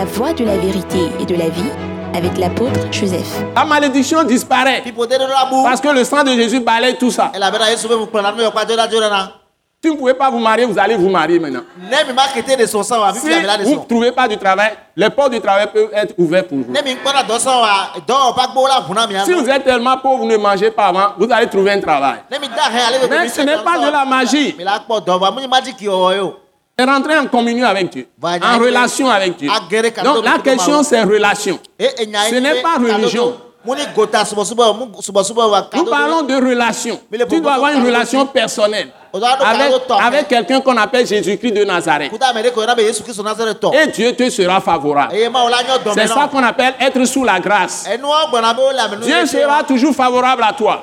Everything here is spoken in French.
La voie de la vérité et de la vie avec l'apôtre Joseph. La malédiction disparaît. Parce que le sang de Jésus balaye tout ça. Si vous ne pouvez pas vous marier, vous allez vous marier maintenant. Si vous ne trouvez pas du travail, les portes du travail peuvent être ouvertes pour vous. Si vous êtes tellement pauvre, vous ne mangez pas avant, vous allez trouver un travail. Mais ce n'est pas de la magie. Et rentrer en communion avec Dieu, en relation avec Dieu. Donc la question c'est relation. Ce n'est pas religion. Nous parlons de relation. Tu dois avoir une relation personnelle avec, avec quelqu'un qu'on appelle Jésus-Christ de Nazareth. Et Dieu te sera favorable. C'est ça qu'on appelle être sous la grâce. Dieu sera toujours favorable à toi.